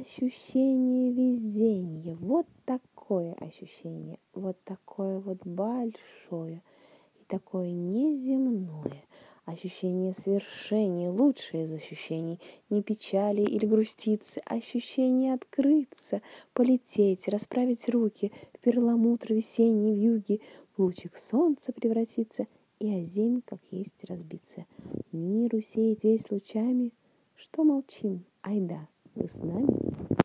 ощущение везения. Вот такое ощущение, вот такое вот большое и такое неземное. Ощущение свершения, лучшее из ощущений, не печали или грустицы, ощущение открыться, полететь, расправить руки, в перламутр весенний в юге, в лучик солнца превратиться и озимь, как есть, разбиться. Мир усеять весь лучами, что молчим, айда, вы с нами?